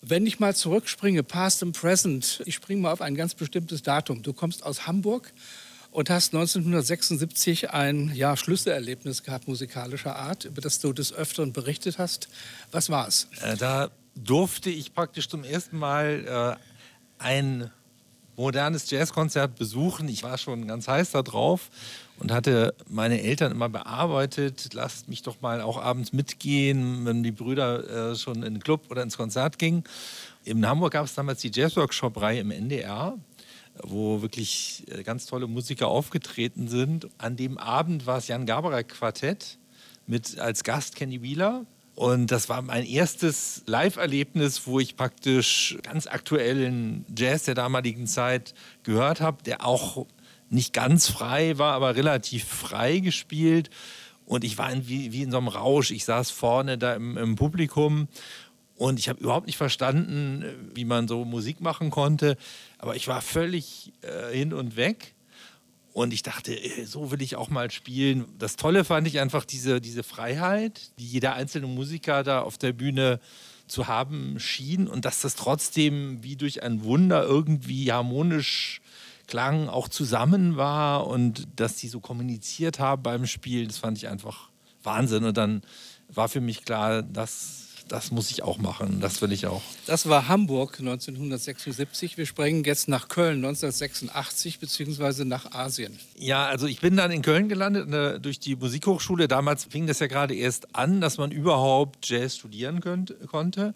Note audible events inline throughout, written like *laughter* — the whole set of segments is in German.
Wenn ich mal zurückspringe, past and present, ich springe mal auf ein ganz bestimmtes Datum. Du kommst aus Hamburg und hast 1976 ein ja, Schlüsselerlebnis gehabt, musikalischer Art, über das du des Öfteren berichtet hast. Was war es? Äh, da durfte ich praktisch zum ersten Mal äh, ein modernes Jazzkonzert besuchen. Ich war schon ganz heiß da drauf und hatte meine Eltern immer bearbeitet, lasst mich doch mal auch abends mitgehen, wenn die Brüder äh, schon in den Club oder ins Konzert gingen. In Hamburg gab es damals die Jazzworkshop-Reihe im NDR, wo wirklich äh, ganz tolle Musiker aufgetreten sind. An dem Abend war es Jan Gaberer Quartett mit als Gast Kenny Wheeler. Und das war mein erstes Live-Erlebnis, wo ich praktisch ganz aktuellen Jazz der damaligen Zeit gehört habe, der auch nicht ganz frei war, aber relativ frei gespielt. Und ich war in, wie, wie in so einem Rausch. Ich saß vorne da im, im Publikum und ich habe überhaupt nicht verstanden, wie man so Musik machen konnte. Aber ich war völlig äh, hin und weg. Und ich dachte, äh, so will ich auch mal spielen. Das Tolle fand ich einfach diese, diese Freiheit, die jeder einzelne Musiker da auf der Bühne zu haben schien und dass das trotzdem wie durch ein Wunder irgendwie harmonisch klang, auch zusammen war und dass die so kommuniziert haben beim Spielen, das fand ich einfach Wahnsinn. Und dann war für mich klar, dass das muss ich auch machen. Das will ich auch. Das war Hamburg 1976. Wir springen jetzt nach Köln 1986 beziehungsweise nach Asien. Ja, also ich bin dann in Köln gelandet ne, durch die Musikhochschule. Damals fing das ja gerade erst an, dass man überhaupt Jazz studieren könnt, konnte.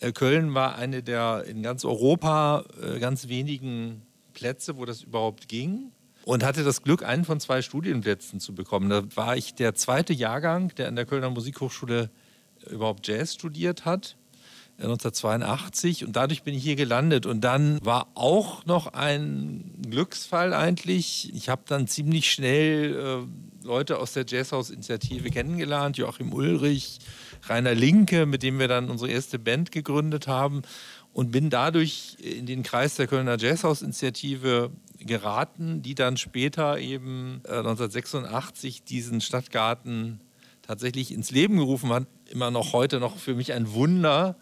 Äh, Köln war eine der in ganz Europa äh, ganz wenigen Plätze, wo das überhaupt ging. Und hatte das Glück, einen von zwei Studienplätzen zu bekommen. Da war ich der zweite Jahrgang, der an der Kölner Musikhochschule überhaupt Jazz studiert hat. 1982 und dadurch bin ich hier gelandet und dann war auch noch ein Glücksfall eigentlich. Ich habe dann ziemlich schnell äh, Leute aus der Jazzhaus-Initiative kennengelernt, Joachim Ulrich, Rainer Linke, mit dem wir dann unsere erste Band gegründet haben und bin dadurch in den Kreis der Kölner Jazzhaus-Initiative geraten, die dann später eben äh, 1986 diesen Stadtgarten tatsächlich ins Leben gerufen hat. Immer noch heute noch für mich ein Wunder,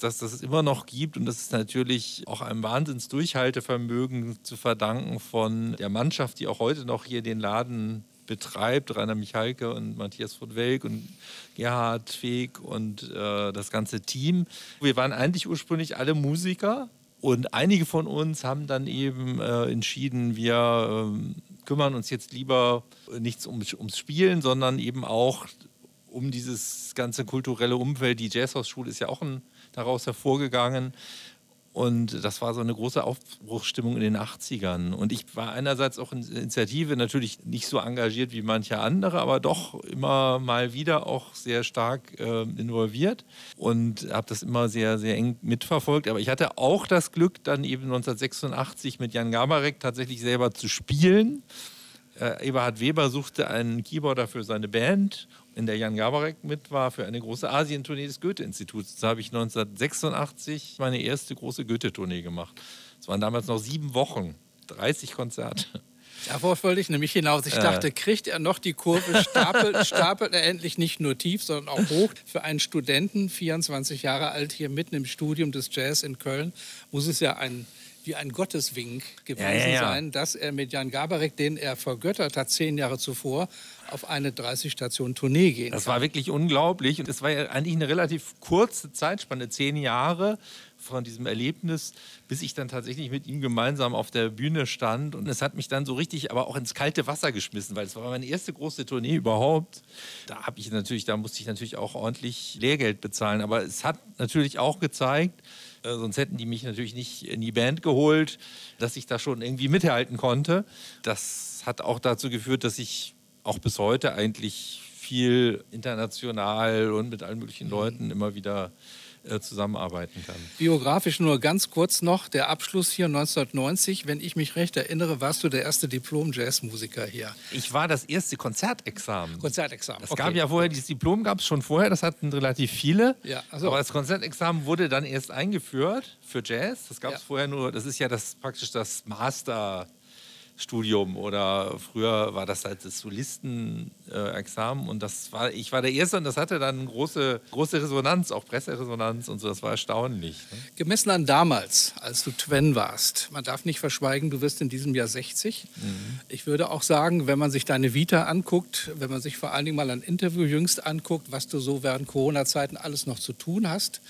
dass das immer noch gibt. Und das ist natürlich auch einem Wahnsinnsdurchhaltevermögen zu verdanken von der Mannschaft, die auch heute noch hier den Laden betreibt. Rainer Michalke und Matthias von Welk und Gerhard Feeg und äh, das ganze Team. Wir waren eigentlich ursprünglich alle Musiker. Und einige von uns haben dann eben äh, entschieden, wir äh, kümmern uns jetzt lieber nichts um, ums Spielen, sondern eben auch um dieses ganze kulturelle Umfeld. Die Jazzhausschule ist ja auch ein, daraus hervorgegangen. Und das war so eine große Aufbruchsstimmung in den 80ern. Und ich war einerseits auch in Initiative natürlich nicht so engagiert wie manche andere, aber doch immer mal wieder auch sehr stark äh, involviert und habe das immer sehr, sehr eng mitverfolgt. Aber ich hatte auch das Glück, dann eben 1986 mit Jan Gabarek tatsächlich selber zu spielen. Äh, Eberhard Weber suchte einen Keyboarder für seine Band in der Jan Gabarek mit war für eine große Asientournee des Goethe-Instituts. Da habe ich 1986 meine erste große Goethe-Tournee gemacht. Es waren damals noch sieben Wochen, 30 Konzerte. Darauf wollte ich nämlich hinaus. Ich dachte, kriegt er noch die Kurve, stapelt, *laughs* stapelt er endlich nicht nur tief, sondern auch hoch. Für einen Studenten, 24 Jahre alt, hier mitten im Studium des Jazz in Köln, muss es ja ein wie ein Gotteswink gewesen ja, ja, ja. sein, dass er mit Jan Gabarek, den er vergöttert hat, zehn Jahre zuvor, auf eine 30-Station-Tournee gehen Das kann. war wirklich unglaublich. Und es war ja eigentlich eine relativ kurze Zeitspanne, zehn Jahre von diesem Erlebnis, bis ich dann tatsächlich mit ihm gemeinsam auf der Bühne stand. Und es hat mich dann so richtig, aber auch ins kalte Wasser geschmissen, weil es war meine erste große Tournee überhaupt. Da habe ich natürlich, da musste ich natürlich auch ordentlich Lehrgeld bezahlen. Aber es hat natürlich auch gezeigt, äh, sonst hätten die mich natürlich nicht in die Band geholt, dass ich da schon irgendwie mithalten konnte. Das hat auch dazu geführt, dass ich auch bis heute eigentlich viel international und mit allen möglichen Leuten immer wieder äh, zusammenarbeiten kann. Biografisch nur ganz kurz noch, der Abschluss hier 1990, wenn ich mich recht erinnere, warst du der erste Diplom-Jazzmusiker hier. Ich war das erste Konzertexamen. Konzertexamen. Es okay. gab ja vorher, dieses Diplom gab es schon vorher, das hatten relativ viele. Ja, also. Aber das Konzertexamen wurde dann erst eingeführt für Jazz. Das gab es ja. vorher nur, das ist ja das praktisch das Master Studium oder früher war das halt das Solistenexamen äh, und das war, ich war der Erste und das hatte dann große, große Resonanz, auch Presseresonanz und so, das war erstaunlich. Ne? Gemessen an damals, als du Twen warst, man darf nicht verschweigen, du wirst in diesem Jahr 60. Mhm. Ich würde auch sagen, wenn man sich deine Vita anguckt, wenn man sich vor allen Dingen mal ein Interview jüngst anguckt, was du so während Corona-Zeiten alles noch zu tun hast,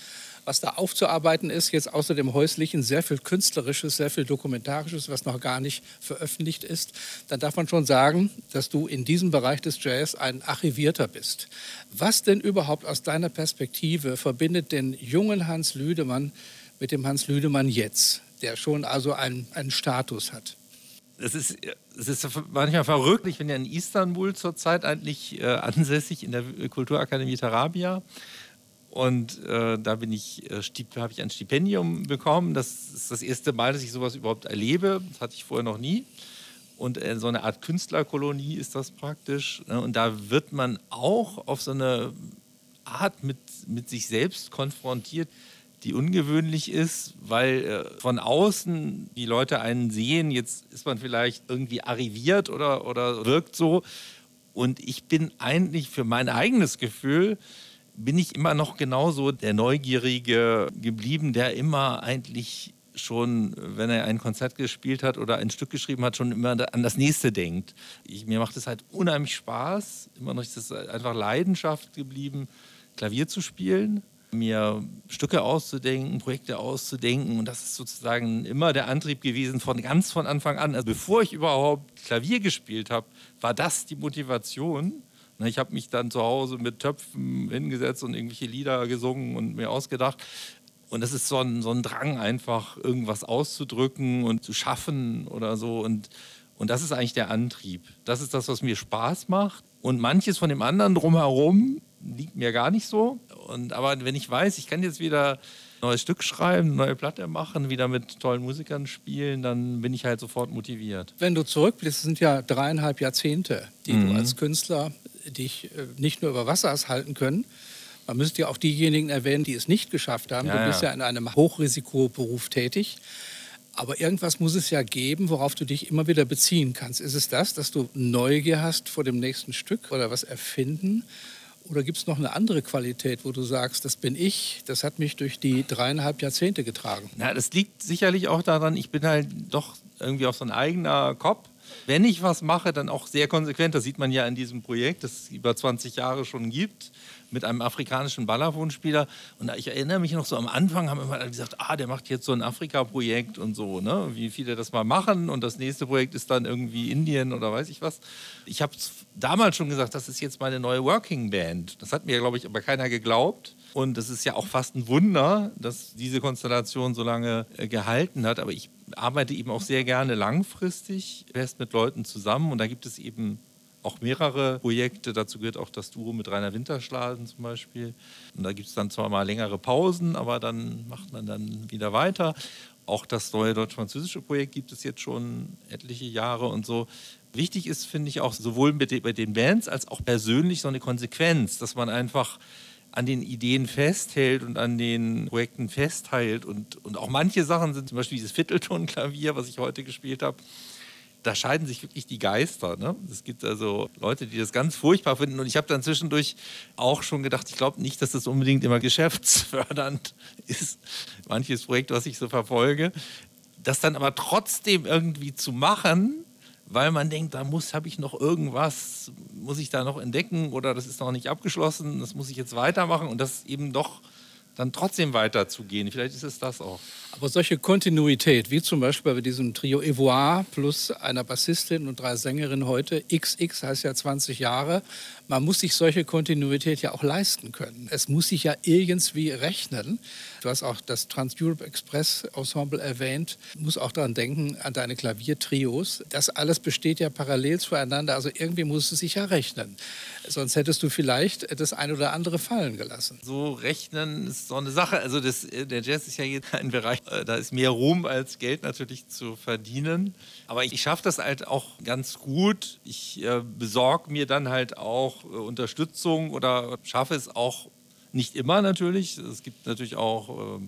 was da aufzuarbeiten ist, jetzt außer dem häuslichen, sehr viel künstlerisches, sehr viel dokumentarisches, was noch gar nicht veröffentlicht ist, dann darf man schon sagen, dass du in diesem Bereich des Jazz ein Archivierter bist. Was denn überhaupt aus deiner Perspektive verbindet den jungen Hans Lüdemann mit dem Hans Lüdemann jetzt, der schon also einen, einen Status hat? es ist, es ist manchmal verrückt. Ich bin ja in Istanbul zurzeit eigentlich äh, ansässig in der Kulturakademie Tarabia. Und äh, da bin ich, äh, habe ich ein Stipendium bekommen. Das ist das erste Mal, dass ich sowas überhaupt erlebe. Das hatte ich vorher noch nie. Und äh, so eine Art Künstlerkolonie ist das praktisch. Ne? Und da wird man auch auf so eine Art mit, mit sich selbst konfrontiert, die ungewöhnlich ist, weil äh, von außen die Leute einen sehen. Jetzt ist man vielleicht irgendwie arriviert oder, oder wirkt so. Und ich bin eigentlich für mein eigenes Gefühl bin ich immer noch genauso der Neugierige geblieben, der immer eigentlich schon, wenn er ein Konzert gespielt hat oder ein Stück geschrieben hat, schon immer an das nächste denkt. Ich, mir macht es halt unheimlich Spaß. Immer noch ist es einfach Leidenschaft geblieben, Klavier zu spielen, mir Stücke auszudenken, Projekte auszudenken. Und das ist sozusagen immer der Antrieb gewesen von ganz von Anfang an. Also bevor ich überhaupt Klavier gespielt habe, war das die Motivation. Ne, ich habe mich dann zu Hause mit Töpfen hingesetzt und irgendwelche Lieder gesungen und mir ausgedacht. Und das ist so ein, so ein Drang, einfach irgendwas auszudrücken und zu schaffen oder so. Und, und das ist eigentlich der Antrieb. Das ist das, was mir Spaß macht. Und manches von dem anderen drumherum liegt mir gar nicht so. Und, aber wenn ich weiß, ich kann jetzt wieder neues Stück schreiben, neue Platte machen, wieder mit tollen Musikern spielen, dann bin ich halt sofort motiviert. Wenn du zurückblickst, sind ja dreieinhalb Jahrzehnte, die mhm. du als Künstler dich äh, nicht nur über Wasser halten können. Man müsste ja auch diejenigen erwähnen, die es nicht geschafft haben. Ja, du bist ja. ja in einem Hochrisikoberuf tätig. Aber irgendwas muss es ja geben, worauf du dich immer wieder beziehen kannst. Ist es das, dass du Neugier hast vor dem nächsten Stück oder was erfinden? Oder gibt es noch eine andere Qualität, wo du sagst, das bin ich, das hat mich durch die dreieinhalb Jahrzehnte getragen? Na, das liegt sicherlich auch daran, ich bin halt doch irgendwie auch so ein eigener Kopf wenn ich was mache, dann auch sehr konsequent. Das sieht man ja in diesem Projekt, das es über 20 Jahre schon gibt, mit einem afrikanischen Balafon-Spieler. Und ich erinnere mich noch so am Anfang, haben immer alle gesagt, ah, der macht jetzt so ein Afrika-Projekt und so, ne? wie viele das mal machen. Und das nächste Projekt ist dann irgendwie Indien oder weiß ich was. Ich habe damals schon gesagt, das ist jetzt meine neue Working Band. Das hat mir, glaube ich, aber keiner geglaubt. Und es ist ja auch fast ein Wunder, dass diese Konstellation so lange äh, gehalten hat. Aber ich arbeite eben auch sehr gerne langfristig fest mit Leuten zusammen. Und da gibt es eben auch mehrere Projekte. Dazu gehört auch das Duo mit Rainer Winterschladen zum Beispiel. Und da gibt es dann zwar mal längere Pausen, aber dann macht man dann wieder weiter. Auch das neue deutsch-französische Projekt gibt es jetzt schon etliche Jahre und so. Wichtig ist, finde ich, auch sowohl bei den Bands als auch persönlich so eine Konsequenz, dass man einfach an den Ideen festhält und an den Projekten festhält. Und, und auch manche Sachen sind zum Beispiel dieses Vierteltonklavier, was ich heute gespielt habe. Da scheiden sich wirklich die Geister. Ne? Es gibt also Leute, die das ganz furchtbar finden. Und ich habe dann zwischendurch auch schon gedacht, ich glaube nicht, dass das unbedingt immer geschäftsfördernd *laughs* ist, manches Projekt, was ich so verfolge. Das dann aber trotzdem irgendwie zu machen, weil man denkt, da muss, habe ich noch irgendwas, muss ich da noch entdecken oder das ist noch nicht abgeschlossen, das muss ich jetzt weitermachen und das eben doch dann trotzdem weiterzugehen. Vielleicht ist es das auch. Aber solche Kontinuität, wie zum Beispiel bei diesem Trio Evoire plus einer Bassistin und drei Sängerinnen heute, XX heißt ja 20 Jahre, man muss sich solche Kontinuität ja auch leisten können. Es muss sich ja irgendwie rechnen. Du hast auch das Trans-Europe Express Ensemble erwähnt. Du musst auch daran denken, an deine Klaviertrios. Das alles besteht ja parallel zueinander. Also irgendwie muss es sich ja rechnen. Sonst hättest du vielleicht das eine oder andere fallen gelassen. So rechnen ist so eine Sache. Also das, der Jazz ist ja ein Bereich, äh, da ist mehr Ruhm als Geld natürlich zu verdienen. Aber ich schaffe das halt auch ganz gut. Ich äh, besorge mir dann halt auch äh, Unterstützung oder schaffe es auch nicht immer natürlich. Es gibt natürlich auch äh,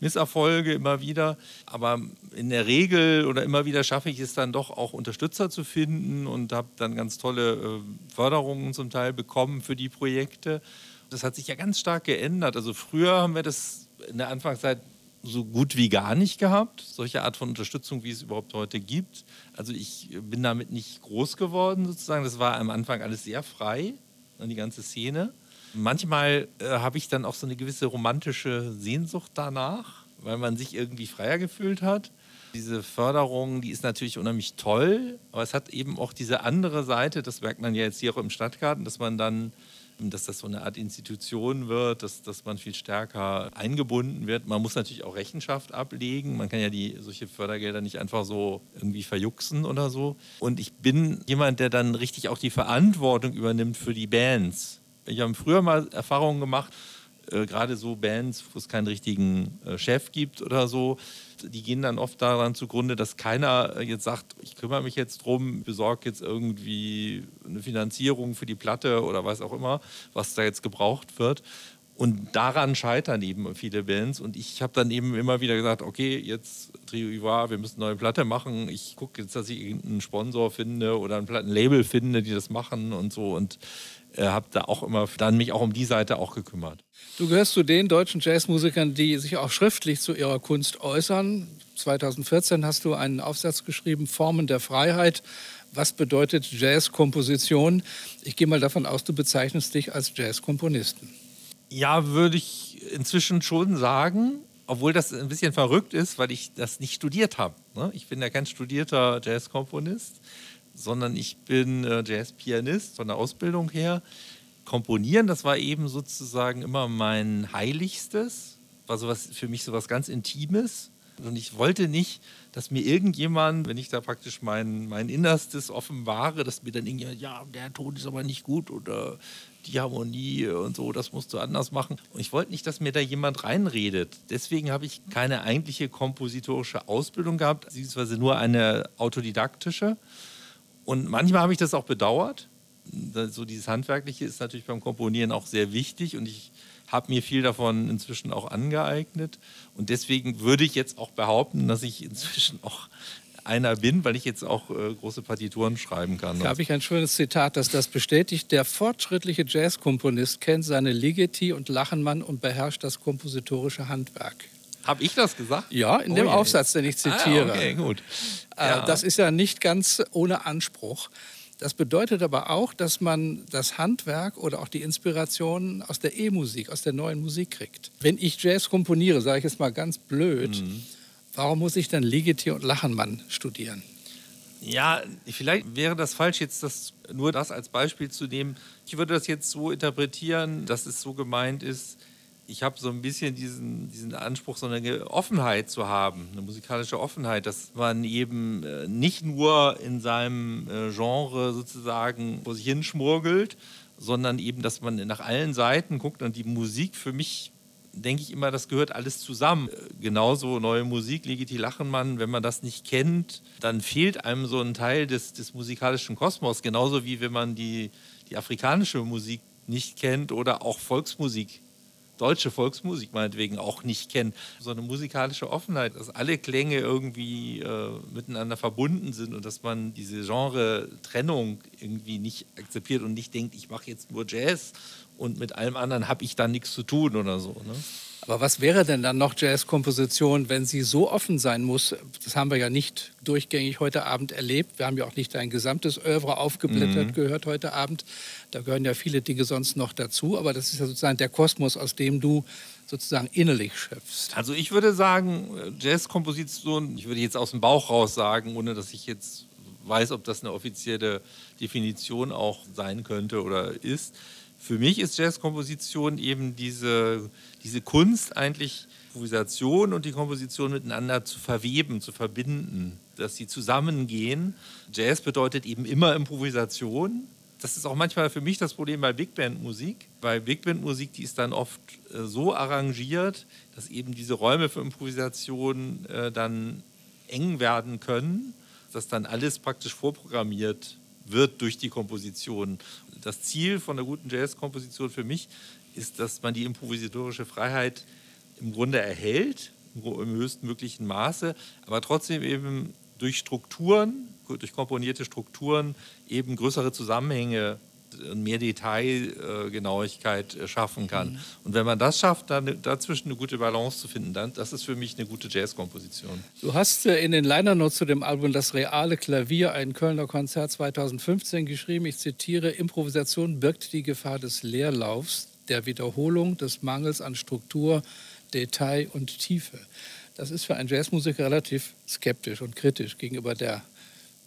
Misserfolge immer wieder. Aber in der Regel oder immer wieder schaffe ich es dann doch auch Unterstützer zu finden und habe dann ganz tolle äh, Förderungen zum Teil bekommen für die Projekte. Das hat sich ja ganz stark geändert. Also früher haben wir das in der Anfangszeit so gut wie gar nicht gehabt, solche Art von Unterstützung, wie es überhaupt heute gibt. Also ich bin damit nicht groß geworden sozusagen. Das war am Anfang alles sehr frei, die ganze Szene. Manchmal äh, habe ich dann auch so eine gewisse romantische Sehnsucht danach, weil man sich irgendwie freier gefühlt hat. Diese Förderung, die ist natürlich unheimlich toll, aber es hat eben auch diese andere Seite, das merkt man ja jetzt hier auch im Stadtgarten, dass man dann dass das so eine Art Institution wird, dass, dass man viel stärker eingebunden wird. Man muss natürlich auch Rechenschaft ablegen. Man kann ja die, solche Fördergelder nicht einfach so irgendwie verjuxen oder so. Und ich bin jemand, der dann richtig auch die Verantwortung übernimmt für die Bands. Ich habe früher mal Erfahrungen gemacht, äh, gerade so Bands, wo es keinen richtigen äh, Chef gibt oder so, die gehen dann oft daran zugrunde, dass keiner äh, jetzt sagt, ich kümmere mich jetzt drum, besorge jetzt irgendwie eine Finanzierung für die Platte oder was auch immer, was da jetzt gebraucht wird. Und daran scheitern eben viele Bands. Und ich habe dann eben immer wieder gesagt, okay, jetzt Trio Ivoire, wir müssen eine neue Platte machen. Ich gucke jetzt, dass ich irgendeinen Sponsor finde oder ein Plattenlabel finde, die das machen und so. Und habe da auch immer dann mich auch um die Seite auch gekümmert. Du gehörst zu den deutschen Jazzmusikern, die sich auch schriftlich zu ihrer Kunst äußern. 2014 hast du einen Aufsatz geschrieben, Formen der Freiheit. Was bedeutet Jazzkomposition? Ich gehe mal davon aus, du bezeichnest dich als Jazzkomponisten. Ja, würde ich inzwischen schon sagen, obwohl das ein bisschen verrückt ist, weil ich das nicht studiert habe. Ne? Ich bin ja kein studierter Jazzkomponist, sondern ich bin äh, Jazzpianist von der Ausbildung her. Komponieren, das war eben sozusagen immer mein Heiligstes, war sowas für mich sowas ganz Intimes. Und ich wollte nicht, dass mir irgendjemand, wenn ich da praktisch mein, mein Innerstes offenbare, dass mir dann irgendjemand, ja, der Ton ist aber nicht gut oder die Harmonie und so, das musst du anders machen. Und ich wollte nicht, dass mir da jemand reinredet. Deswegen habe ich keine eigentliche kompositorische Ausbildung gehabt, beziehungsweise nur eine autodidaktische. Und manchmal habe ich das auch bedauert, so dieses Handwerkliche ist natürlich beim Komponieren auch sehr wichtig und ich habe mir viel davon inzwischen auch angeeignet. Und deswegen würde ich jetzt auch behaupten, dass ich inzwischen auch einer bin, weil ich jetzt auch äh, große Partituren schreiben kann. Da habe ich ein schönes Zitat, das das bestätigt. Der fortschrittliche Jazzkomponist kennt seine Ligeti und Lachenmann und beherrscht das kompositorische Handwerk. Habe ich das gesagt? Ja, in oh dem je. Aufsatz, den ich zitiere. Ah, okay, gut. Äh, ja. Das ist ja nicht ganz ohne Anspruch. Das bedeutet aber auch, dass man das Handwerk oder auch die Inspiration aus der E-Musik, aus der neuen Musik kriegt. Wenn ich Jazz komponiere, sage ich jetzt mal ganz blöd, mhm. warum muss ich dann Ligeti und Lachenmann studieren? Ja, vielleicht wäre das falsch, jetzt das, nur das als Beispiel zu nehmen. Ich würde das jetzt so interpretieren, dass es so gemeint ist, ich habe so ein bisschen diesen, diesen Anspruch, so eine Offenheit zu haben, eine musikalische Offenheit, dass man eben äh, nicht nur in seinem äh, Genre sozusagen vor sich hinschmurgelt, sondern eben, dass man nach allen Seiten guckt und die Musik für mich denke ich immer, das gehört alles zusammen. Äh, genauso neue Musik, Legiti Lachenmann, wenn man das nicht kennt, dann fehlt einem so ein Teil des, des musikalischen Kosmos. Genauso wie wenn man die, die afrikanische Musik nicht kennt oder auch Volksmusik deutsche Volksmusik meinetwegen auch nicht kennt. So eine musikalische Offenheit, dass alle Klänge irgendwie äh, miteinander verbunden sind und dass man diese Genre-Trennung irgendwie nicht akzeptiert und nicht denkt, ich mache jetzt nur Jazz und mit allem anderen habe ich da nichts zu tun oder so. Ne? Aber was wäre denn dann noch Jazzkomposition, wenn sie so offen sein muss? Das haben wir ja nicht durchgängig heute Abend erlebt. Wir haben ja auch nicht dein gesamtes Oeuvre aufgeblättert mhm. gehört heute Abend. Da gehören ja viele Dinge sonst noch dazu. Aber das ist ja sozusagen der Kosmos, aus dem du sozusagen innerlich schöpfst. Also ich würde sagen, Jazzkomposition, ich würde jetzt aus dem Bauch raus sagen, ohne dass ich jetzt weiß, ob das eine offizielle Definition auch sein könnte oder ist für mich ist Jazzkomposition eben diese, diese Kunst eigentlich, Improvisation und die Komposition miteinander zu verweben, zu verbinden, dass sie zusammengehen. Jazz bedeutet eben immer Improvisation. Das ist auch manchmal für mich das Problem bei Big Band Musik. Bei Big Band Musik, die ist dann oft äh, so arrangiert, dass eben diese Räume für Improvisation äh, dann eng werden können, dass dann alles praktisch vorprogrammiert wird durch die Komposition. Das Ziel von einer guten Jazzkomposition für mich ist, dass man die improvisatorische Freiheit im Grunde erhält, im höchstmöglichen Maße, aber trotzdem eben durch Strukturen, durch komponierte Strukturen eben größere Zusammenhänge mehr Detailgenauigkeit äh, schaffen kann. Mhm. Und wenn man das schafft, dann dazwischen eine gute Balance zu finden, dann das ist für mich eine gute Jazzkomposition. Du hast äh, in den Liner Notes zu dem Album Das reale Klavier, ein Kölner Konzert 2015 geschrieben, ich zitiere, Improvisation birgt die Gefahr des Leerlaufs, der Wiederholung, des Mangels an Struktur, Detail und Tiefe. Das ist für einen Jazzmusiker relativ skeptisch und kritisch gegenüber der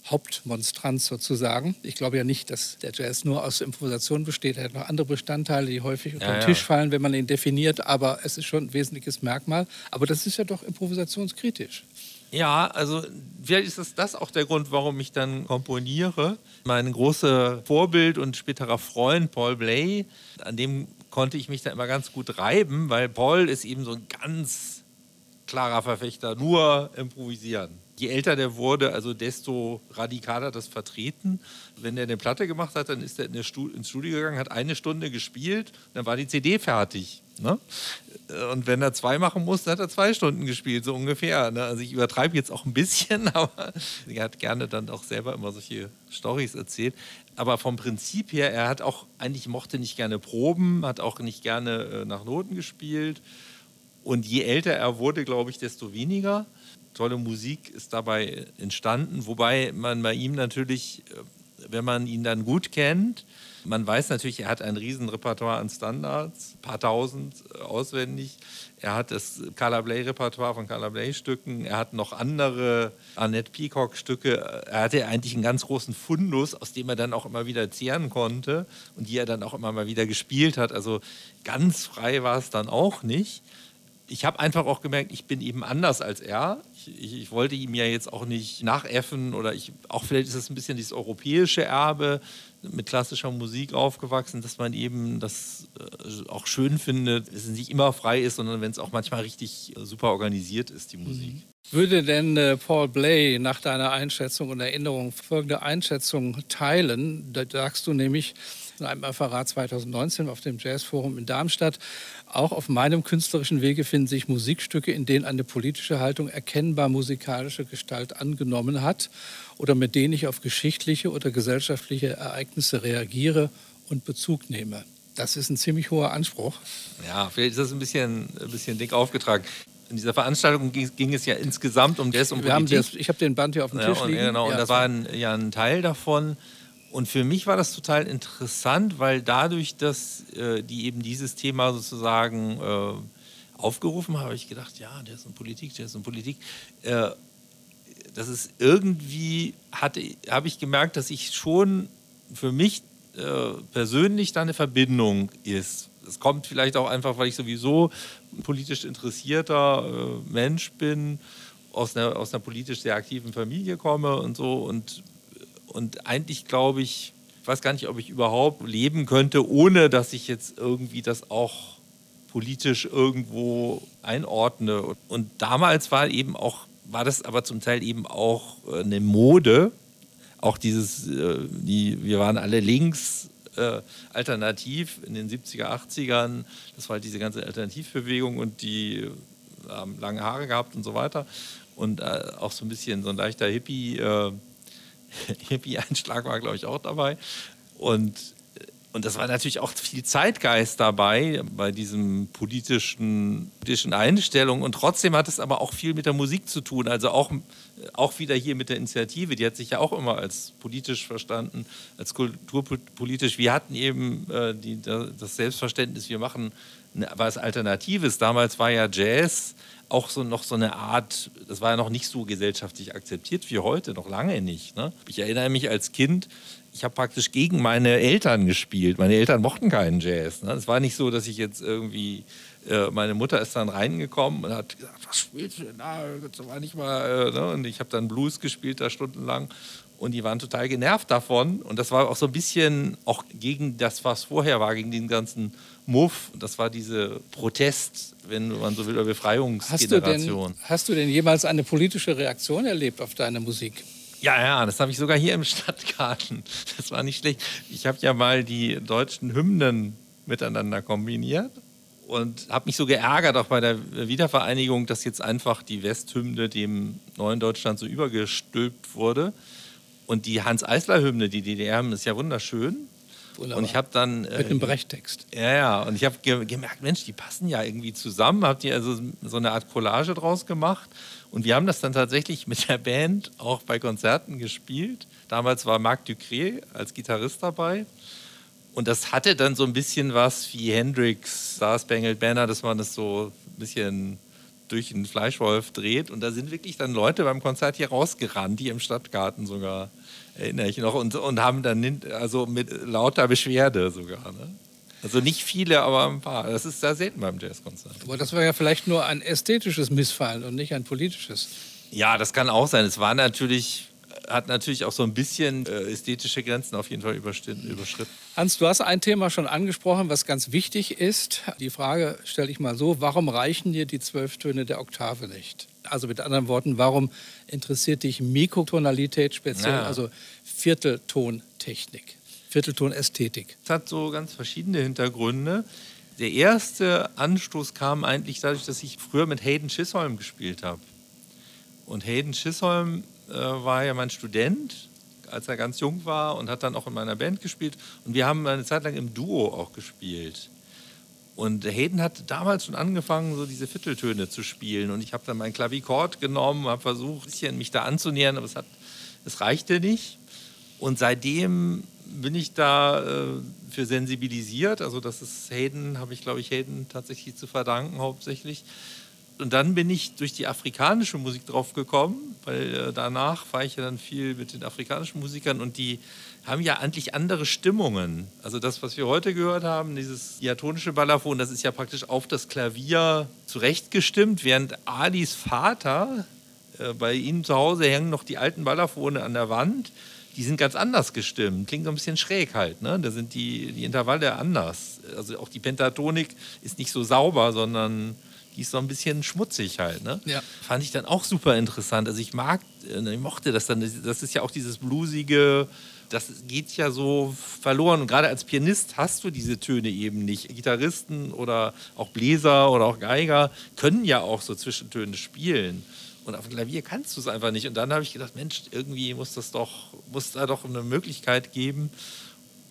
Hauptmonstranz sozusagen. Ich glaube ja nicht, dass der Jazz nur aus Improvisation besteht. Er hat noch andere Bestandteile, die häufig unter den ja, Tisch fallen, wenn man ihn definiert. Aber es ist schon ein wesentliches Merkmal. Aber das ist ja doch improvisationskritisch. Ja, also vielleicht ist das, das auch der Grund, warum ich dann komponiere. Mein großer Vorbild und späterer Freund Paul Bley, an dem konnte ich mich da immer ganz gut reiben, weil Paul ist eben so ein ganz klarer Verfechter, nur improvisieren. Je älter der wurde, also desto radikaler das vertreten. Wenn er eine Platte gemacht hat, dann ist er in ins Studio gegangen, hat eine Stunde gespielt, dann war die CD fertig. Ne? Und wenn er zwei machen muss, dann hat er zwei Stunden gespielt, so ungefähr. Ne? Also ich übertreibe jetzt auch ein bisschen, *laughs* aber er hat gerne dann auch selber immer solche Storys erzählt. Aber vom Prinzip her, er hat auch eigentlich mochte nicht gerne Proben, hat auch nicht gerne äh, nach Noten gespielt und je älter er wurde, glaube ich, desto weniger. Tolle Musik ist dabei entstanden, wobei man bei ihm natürlich, äh, wenn man ihn dann gut kennt, man weiß natürlich, er hat ein Riesenrepertoire an Standards, ein paar tausend äh, auswendig. Er hat das Carla Bley-Repertoire von Carla Bley-Stücken. Er hat noch andere Annette Peacock-Stücke. Er hatte eigentlich einen ganz großen Fundus, aus dem er dann auch immer wieder zehren konnte und die er dann auch immer mal wieder gespielt hat. Also ganz frei war es dann auch nicht ich habe einfach auch gemerkt, ich bin eben anders als er. Ich, ich, ich, wollte ihm ja jetzt auch nicht nachäffen oder ich, auch vielleicht ist es ein bisschen dieses europäische Erbe mit klassischer Musik aufgewachsen, dass man eben das äh, auch schön findet, dass es nicht immer frei ist, sondern wenn es auch manchmal richtig äh, super organisiert ist, die Musik. Mhm. Würde denn äh, Paul Blay nach deiner Einschätzung und Erinnerung folgende Einschätzung teilen? Da sagst du nämlich, in einem Referat 2019 auf dem Jazzforum in Darmstadt. Auch auf meinem künstlerischen Wege finden sich Musikstücke, in denen eine politische Haltung erkennbar musikalische Gestalt angenommen hat oder mit denen ich auf geschichtliche oder gesellschaftliche Ereignisse reagiere und Bezug nehme. Das ist ein ziemlich hoher Anspruch. Ja, vielleicht ist das ein bisschen, ein bisschen dick aufgetragen. In dieser Veranstaltung ging, ging, es ja insgesamt um Jazz und Politik. Das, ich habe den Band hier auf dem Tisch ja, und, liegen. Genau, ja, und das war ein, ja ein Teil davon. Und für mich war das total interessant, weil dadurch, dass äh, die eben dieses Thema sozusagen äh, aufgerufen haben, habe ich gedacht, ja, der ist in Politik, der ist in Politik. Äh, das ist irgendwie, habe ich gemerkt, dass ich schon für mich äh, persönlich da eine Verbindung ist. Es kommt vielleicht auch einfach, weil ich sowieso ein politisch interessierter äh, Mensch bin, aus einer, aus einer politisch sehr aktiven Familie komme und so und und eigentlich glaube ich, ich weiß gar nicht, ob ich überhaupt leben könnte, ohne dass ich jetzt irgendwie das auch politisch irgendwo einordne. Und damals war eben auch, war das aber zum Teil eben auch äh, eine Mode. Auch dieses, äh, die, wir waren alle links äh, alternativ in den 70er, 80ern. Das war halt diese ganze Alternativbewegung und die haben lange Haare gehabt und so weiter. Und auch so ein bisschen so ein leichter Hippie. *laughs* Hippie-Einschlag war, glaube ich, auch dabei. Und, und das war natürlich auch viel Zeitgeist dabei bei diesem politischen, politischen Einstellung. Und trotzdem hat es aber auch viel mit der Musik zu tun. Also auch, auch wieder hier mit der Initiative, die hat sich ja auch immer als politisch verstanden, als kulturpolitisch. Wir hatten eben äh, die, das Selbstverständnis, wir machen was Alternatives. Damals war ja Jazz auch so noch so eine Art, das war ja noch nicht so gesellschaftlich akzeptiert wie heute, noch lange nicht. Ne? Ich erinnere mich als Kind, ich habe praktisch gegen meine Eltern gespielt. Meine Eltern mochten keinen Jazz. Ne? Es war nicht so, dass ich jetzt irgendwie, äh, meine Mutter ist dann reingekommen und hat gesagt, was spielst du denn da? Das war nicht mal, äh, ne? Und ich habe dann Blues gespielt da stundenlang und die waren total genervt davon. Und das war auch so ein bisschen auch gegen das, was vorher war, gegen den ganzen Muff. Das war diese Protest, wenn man so will, oder Befreiungsgeneration. Hast du, denn, hast du denn jemals eine politische Reaktion erlebt auf deine Musik? Ja, ja, das habe ich sogar hier im Stadtgarten. Das war nicht schlecht. Ich habe ja mal die deutschen Hymnen miteinander kombiniert und habe mich so geärgert auch bei der Wiedervereinigung, dass jetzt einfach die Westhymne dem neuen Deutschland so übergestülpt wurde. Und die Hans-Eisler-Hymne, die DDR-Hymne, ist ja wunderschön. Wunderbar. Und ich habe dann. Mit einem äh, Brechttext. Ja, ja. Und ich habe ge gemerkt, Mensch, die passen ja irgendwie zusammen. Habt ihr also so eine Art Collage draus gemacht. Und wir haben das dann tatsächlich mit der Band auch bei Konzerten gespielt. Damals war Marc Ducré als Gitarrist dabei. Und das hatte dann so ein bisschen was wie Hendrix, Star Spangled Banner, dass man das so ein bisschen durch einen Fleischwolf dreht. Und da sind wirklich dann Leute beim Konzert hier rausgerannt, die im Stadtgarten sogar, erinnere ich noch, und, und haben dann also mit lauter Beschwerde sogar. Ne? Also nicht viele, aber ein paar. Das ist sehr selten beim Jazzkonzert. Aber das war ja vielleicht nur ein ästhetisches Missfallen und nicht ein politisches. Ja, das kann auch sein. Es war natürlich hat natürlich auch so ein bisschen äh, ästhetische Grenzen auf jeden Fall überschritten. Hans, du hast ein Thema schon angesprochen, was ganz wichtig ist. Die Frage stelle ich mal so, warum reichen dir die zwölf Töne der Oktave nicht? Also mit anderen Worten, warum interessiert dich Mikrotonalität speziell, ja. also Vierteltontechnik, Vierteltonästhetik? Es hat so ganz verschiedene Hintergründe. Der erste Anstoß kam eigentlich dadurch, dass ich früher mit Hayden Chisholm gespielt habe. Und Hayden Chisholm äh, war ja mein Student, als er ganz jung war und hat dann auch in meiner Band gespielt. Und wir haben eine Zeit lang im Duo auch gespielt. Und Hayden hat damals schon angefangen, so diese Vierteltöne zu spielen. Und ich habe dann mein Klavikord genommen, habe versucht, ein bisschen mich da anzunähern, aber es, hat, es reichte nicht. Und seitdem bin ich da äh, für sensibilisiert. Also das ist Hayden, habe ich glaube ich Hayden tatsächlich zu verdanken hauptsächlich und dann bin ich durch die afrikanische Musik drauf gekommen, weil äh, danach war ich ja dann viel mit den afrikanischen Musikern und die haben ja eigentlich andere Stimmungen. Also das, was wir heute gehört haben, dieses diatonische Balaphon, das ist ja praktisch auf das Klavier zurechtgestimmt, während Alis Vater, äh, bei ihnen zu Hause hängen noch die alten Balaphone an der Wand, die sind ganz anders gestimmt, klingt so ein bisschen schräg halt. Ne? Da sind die, die Intervalle anders. Also auch die Pentatonik ist nicht so sauber, sondern die ist so ein bisschen schmutzig halt. Ne? Ja. Fand ich dann auch super interessant. Also ich mag, äh, ich mochte das dann. Das ist ja auch dieses bluesige, das geht ja so verloren. Und gerade als Pianist hast du diese Töne eben nicht. Gitarristen oder auch Bläser oder auch Geiger können ja auch so Zwischentöne spielen. Und auf dem Klavier kannst du es einfach nicht. Und dann habe ich gedacht, Mensch, irgendwie muss das doch, muss da doch eine Möglichkeit geben.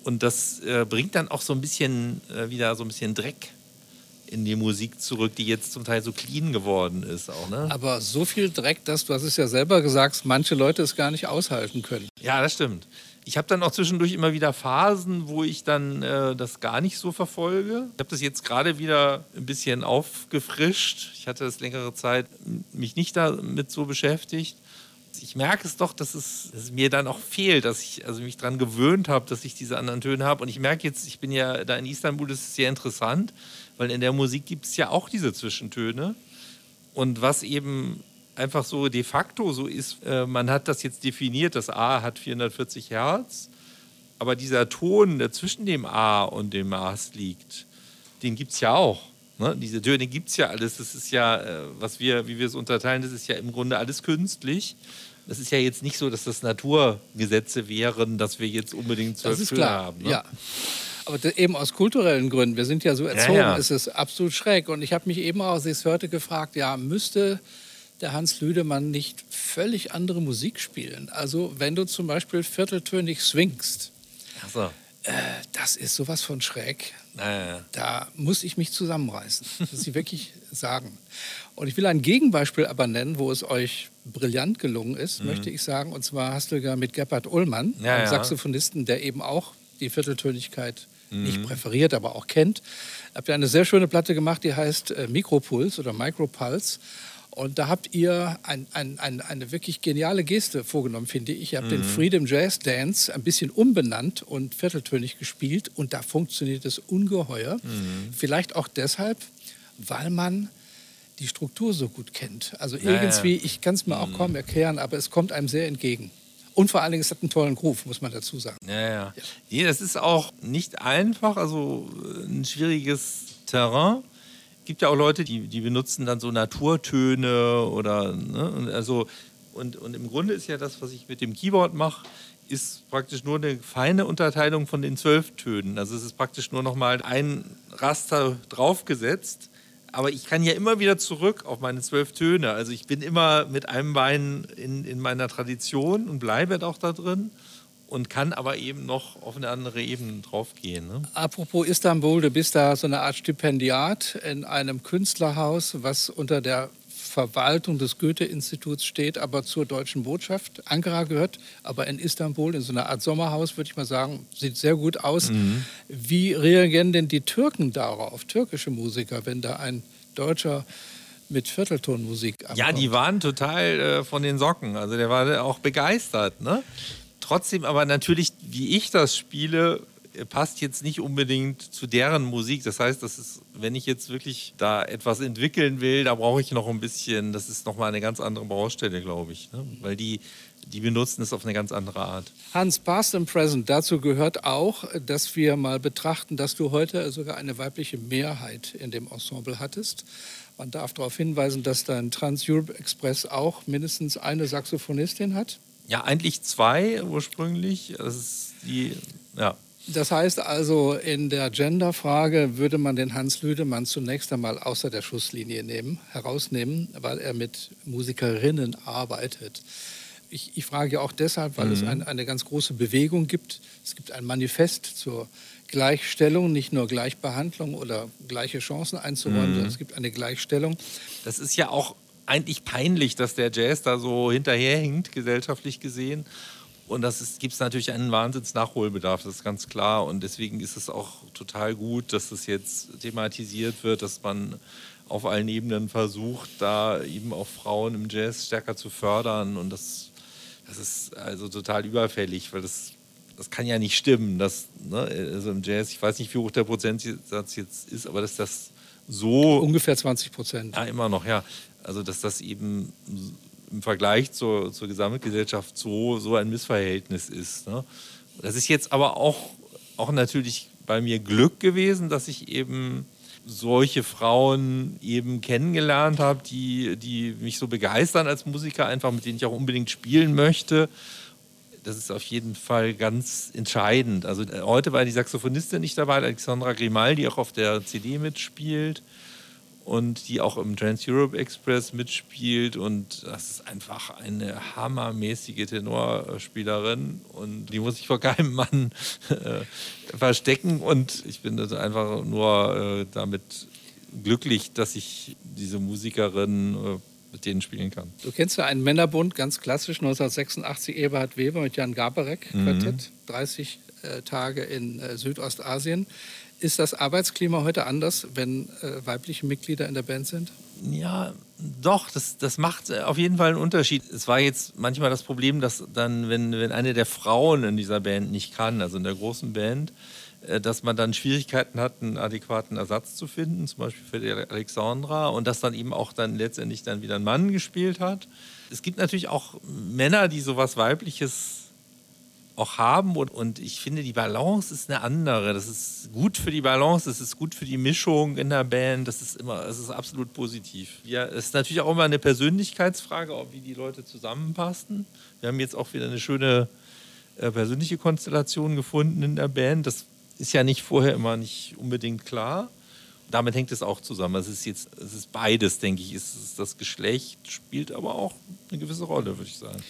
Und das äh, bringt dann auch so ein bisschen äh, wieder so ein bisschen Dreck in die Musik zurück, die jetzt zum Teil so clean geworden ist auch, ne? Aber so viel Dreck, dass du hast es ja selber gesagt, manche Leute es gar nicht aushalten können. Ja, das stimmt. Ich habe dann auch zwischendurch immer wieder Phasen, wo ich dann äh, das gar nicht so verfolge. Ich habe das jetzt gerade wieder ein bisschen aufgefrischt. Ich hatte das längere Zeit mich nicht damit so beschäftigt. Ich merke es doch, dass es, dass es mir dann auch fehlt, dass ich also mich daran gewöhnt habe, dass ich diese anderen Töne habe. Und ich merke jetzt, ich bin ja da in Istanbul, das ist sehr interessant weil in der Musik gibt es ja auch diese Zwischentöne. Und was eben einfach so de facto so ist, äh, man hat das jetzt definiert, das A hat 440 Hertz, aber dieser Ton, der zwischen dem A und dem Maß liegt, den gibt es ja auch. Ne? Diese Töne gibt es ja alles. Das ist ja, äh, was wir, wie wir es unterteilen, das ist ja im Grunde alles künstlich. Das ist ja jetzt nicht so, dass das Naturgesetze wären, dass wir jetzt unbedingt zwölf Töne haben. Ne? Ja. Aber eben aus kulturellen Gründen, wir sind ja so erzogen, ja, ja. ist es absolut schräg. Und ich habe mich eben auch, als ich es hörte, gefragt, ja, müsste der Hans Lüdemann nicht völlig andere Musik spielen? Also wenn du zum Beispiel vierteltönig swingst, so. äh, das ist sowas von schräg. Ja, da muss ich mich zusammenreißen, das muss ich wirklich *laughs* sagen. Und ich will ein Gegenbeispiel aber nennen, wo es euch brillant gelungen ist, mhm. möchte ich sagen. Und zwar hast du ja mit Gebhard Ullmann, einem Saxophonisten, der eben auch die Vierteltönigkeit mhm. nicht präferiert, aber auch kennt. Habt ihr eine sehr schöne Platte gemacht, die heißt äh, Mikropuls oder Micropulse. Und da habt ihr ein, ein, ein, eine wirklich geniale Geste vorgenommen, finde ich. Ihr habt mhm. den Freedom Jazz Dance ein bisschen umbenannt und vierteltönig gespielt. Und da funktioniert es ungeheuer. Mhm. Vielleicht auch deshalb, weil man die Struktur so gut kennt. Also irgendwie, ich kann es mir auch mhm. kaum erklären, aber es kommt einem sehr entgegen. Und vor allen Dingen, es hat einen tollen Groove, muss man dazu sagen. Ja, ja. Nee, das ist auch nicht einfach, also äh, ein schwieriges Terrain. Es gibt ja auch Leute, die, die benutzen dann so Naturtöne oder, ne, also Und, und im Grunde ist ja das, was ich mit dem Keyboard mache, ist praktisch nur eine feine Unterteilung von den zwölf Tönen. Also es ist praktisch nur noch mal ein Raster draufgesetzt. Aber ich kann ja immer wieder zurück auf meine zwölf Töne. Also ich bin immer mit einem Bein in, in meiner Tradition und bleibe auch da drin und kann aber eben noch auf eine andere Ebene draufgehen. Ne? Apropos Istanbul, du bist da so eine Art Stipendiat in einem Künstlerhaus, was unter der Verwaltung des Goethe-Instituts steht, aber zur deutschen Botschaft. Ankara gehört, aber in Istanbul, in so einer Art Sommerhaus, würde ich mal sagen, sieht sehr gut aus. Mhm. Wie reagieren denn die Türken darauf, türkische Musiker, wenn da ein Deutscher mit Vierteltonmusik abkommt? Ja, die waren total äh, von den Socken. Also der war auch begeistert. Ne? Trotzdem aber natürlich, wie ich das spiele, passt jetzt nicht unbedingt zu deren Musik. Das heißt, das ist, wenn ich jetzt wirklich da etwas entwickeln will, da brauche ich noch ein bisschen, das ist nochmal eine ganz andere Baustelle, glaube ich. Ne? Weil die, die benutzen es auf eine ganz andere Art. Hans, Past and Present, dazu gehört auch, dass wir mal betrachten, dass du heute sogar eine weibliche Mehrheit in dem Ensemble hattest. Man darf darauf hinweisen, dass dein Trans-Europe Express auch mindestens eine Saxophonistin hat. Ja, eigentlich zwei ursprünglich. Das ist die, ja. Das heißt also, in der Genderfrage würde man den Hans Lüdemann zunächst einmal außer der Schusslinie nehmen, herausnehmen, weil er mit Musikerinnen arbeitet. Ich, ich frage ja auch deshalb, weil mhm. es ein, eine ganz große Bewegung gibt. Es gibt ein Manifest zur Gleichstellung, nicht nur Gleichbehandlung oder gleiche Chancen einzuräumen, mhm. sondern es gibt eine Gleichstellung. Das ist ja auch eigentlich peinlich, dass der Jazz da so hinterherhinkt, gesellschaftlich gesehen. Und das gibt es natürlich einen Wahnsinns-Nachholbedarf, das ist ganz klar. Und deswegen ist es auch total gut, dass das jetzt thematisiert wird, dass man auf allen Ebenen versucht, da eben auch Frauen im Jazz stärker zu fördern. Und das, das ist also total überfällig, weil das, das kann ja nicht stimmen. Dass, ne, also im Jazz, ich weiß nicht, wie hoch der Prozentsatz jetzt ist, aber dass das so. Ungefähr 20 Prozent. Ja, immer noch, ja. Also, dass das eben im Vergleich zur, zur Gesamtgesellschaft so, so ein Missverhältnis ist. Ne? Das ist jetzt aber auch, auch natürlich bei mir Glück gewesen, dass ich eben solche Frauen eben kennengelernt habe, die, die mich so begeistern als Musiker, einfach mit denen ich auch unbedingt spielen möchte. Das ist auf jeden Fall ganz entscheidend. Also äh, heute war die Saxophonistin nicht dabei, Alexandra Grimaldi auch auf der CD mitspielt und die auch im Trans-Europe Express mitspielt. Und das ist einfach eine hammermäßige Tenorspielerin und die muss ich vor keinem Mann äh, verstecken. Und ich bin also einfach nur äh, damit glücklich, dass ich diese Musikerin äh, mit denen spielen kann. Du kennst ja einen Männerbund, ganz klassisch, 1986 Eberhard Weber mit Jan Gabarek, mhm. Quartett, 30 äh, Tage in äh, Südostasien. Ist das Arbeitsklima heute anders, wenn äh, weibliche Mitglieder in der Band sind? Ja, doch, das, das macht äh, auf jeden Fall einen Unterschied. Es war jetzt manchmal das Problem, dass dann, wenn, wenn eine der Frauen in dieser Band nicht kann, also in der großen Band, äh, dass man dann Schwierigkeiten hat, einen adäquaten Ersatz zu finden, zum Beispiel für die Alexandra, und dass dann eben auch dann letztendlich dann wieder ein Mann gespielt hat. Es gibt natürlich auch Männer, die sowas Weibliches auch haben. Und, und ich finde, die Balance ist eine andere. Das ist gut für die Balance, das ist gut für die Mischung in der Band. Das ist immer, das ist absolut positiv. Ja, es ist natürlich auch immer eine Persönlichkeitsfrage, ob wie die Leute zusammenpassen. Wir haben jetzt auch wieder eine schöne äh, persönliche Konstellation gefunden in der Band. Das ist ja nicht vorher immer nicht unbedingt klar. Damit hängt es auch zusammen. Es ist jetzt, es ist beides, denke ich. Es ist das Geschlecht spielt aber auch eine gewisse Rolle, würde ich sagen.